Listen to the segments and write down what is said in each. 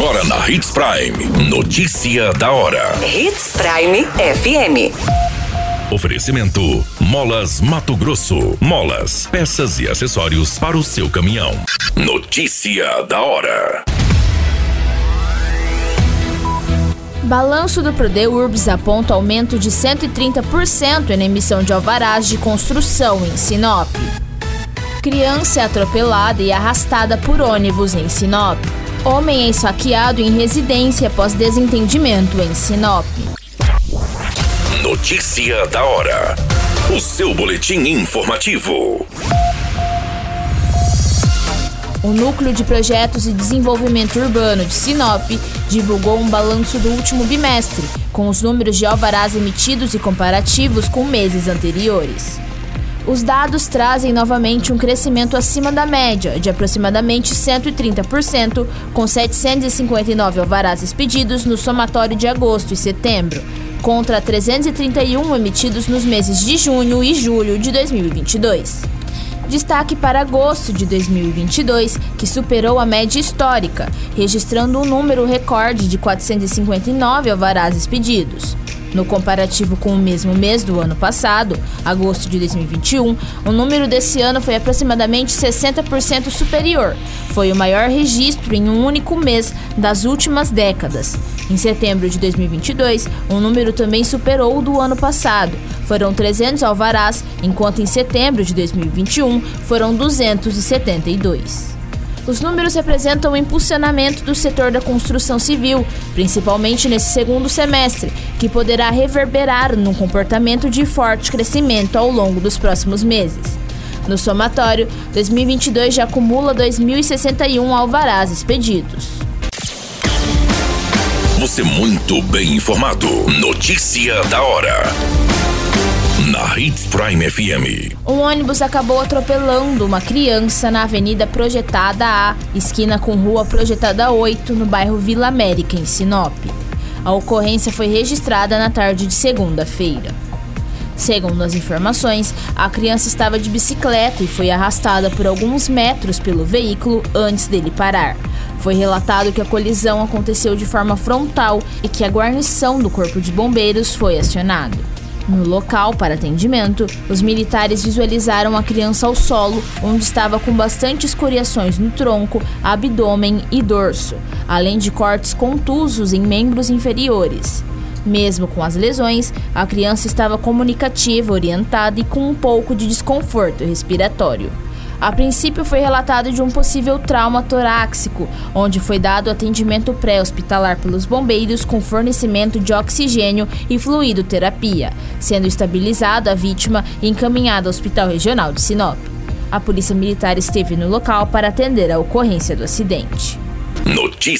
Agora na Hits Prime. Notícia da hora. Hits Prime FM. Oferecimento: Molas Mato Grosso. Molas, peças e acessórios para o seu caminhão. Notícia da hora. Balanço do Prodeurbs aponta aumento de 130% na emissão de alvarás de construção em Sinop. Criança é atropelada e arrastada por ônibus em Sinop. Homem é esfaqueado em residência após desentendimento em Sinop. Notícia da hora. O seu boletim informativo. O Núcleo de Projetos e Desenvolvimento Urbano de Sinop divulgou um balanço do último bimestre, com os números de alvarás emitidos e comparativos com meses anteriores. Os dados trazem novamente um crescimento acima da média, de aproximadamente 130%, com 759 alvarás expedidos no somatório de agosto e setembro, contra 331 emitidos nos meses de junho e julho de 2022. Destaque para agosto de 2022, que superou a média histórica, registrando um número recorde de 459 alvarás expedidos. No comparativo com o mesmo mês do ano passado, agosto de 2021, o número desse ano foi aproximadamente 60% superior. Foi o maior registro em um único mês das últimas décadas. Em setembro de 2022, o número também superou o do ano passado. Foram 300 alvarás, enquanto em setembro de 2021 foram 272. Os números representam o impulsionamento do setor da construção civil, principalmente nesse segundo semestre, que poderá reverberar num comportamento de forte crescimento ao longo dos próximos meses. No somatório, 2022 já acumula 2.061 alvarás expedidos. Você muito bem informado. Notícia da hora na Hits Prime FM. Um ônibus acabou atropelando uma criança na Avenida Projetada A, esquina com Rua Projetada 8, no bairro Vila América, em Sinop. A ocorrência foi registrada na tarde de segunda-feira. Segundo as informações, a criança estava de bicicleta e foi arrastada por alguns metros pelo veículo antes dele parar. Foi relatado que a colisão aconteceu de forma frontal e que a guarnição do Corpo de Bombeiros foi acionado. No local para atendimento, os militares visualizaram a criança ao solo, onde estava com bastante escoriações no tronco, abdômen e dorso, além de cortes contusos em membros inferiores. Mesmo com as lesões, a criança estava comunicativa, orientada e com um pouco de desconforto respiratório. A princípio foi relatado de um possível trauma torácico, onde foi dado atendimento pré-hospitalar pelos bombeiros com fornecimento de oxigênio e fluido terapia, sendo estabilizada a vítima e encaminhada ao Hospital Regional de Sinop. A Polícia Militar esteve no local para atender a ocorrência do acidente. Notícia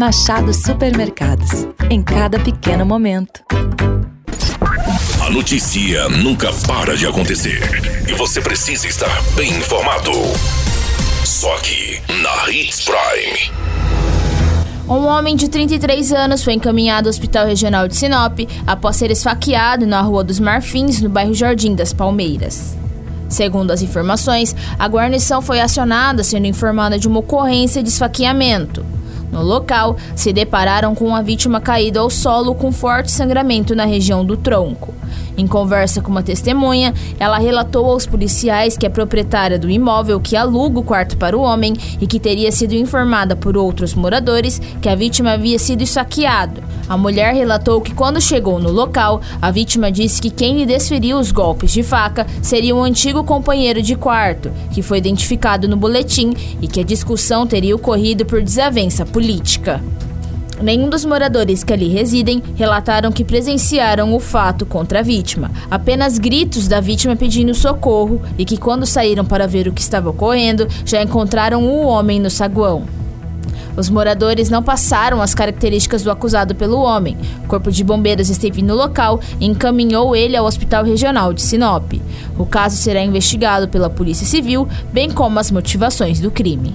Machado Supermercados. Em cada pequeno momento. A notícia nunca para de acontecer. E você precisa estar bem informado. Só aqui, na Hits Prime. Um homem de 33 anos foi encaminhado ao Hospital Regional de Sinop após ser esfaqueado na Rua dos Marfins, no bairro Jardim das Palmeiras. Segundo as informações, a guarnição foi acionada sendo informada de uma ocorrência de esfaqueamento. No local, se depararam com a vítima caída ao solo com forte sangramento na região do tronco. Em conversa com uma testemunha, ela relatou aos policiais que é proprietária do imóvel que aluga o quarto para o homem e que teria sido informada por outros moradores que a vítima havia sido saqueado. A mulher relatou que quando chegou no local, a vítima disse que quem lhe desferiu os golpes de faca seria um antigo companheiro de quarto, que foi identificado no boletim, e que a discussão teria ocorrido por desavença política. Nenhum dos moradores que ali residem relataram que presenciaram o fato contra a vítima. Apenas gritos da vítima pedindo socorro e que, quando saíram para ver o que estava ocorrendo, já encontraram o um homem no saguão. Os moradores não passaram as características do acusado pelo homem. O Corpo de Bombeiros esteve no local e encaminhou ele ao Hospital Regional de Sinop. O caso será investigado pela Polícia Civil, bem como as motivações do crime.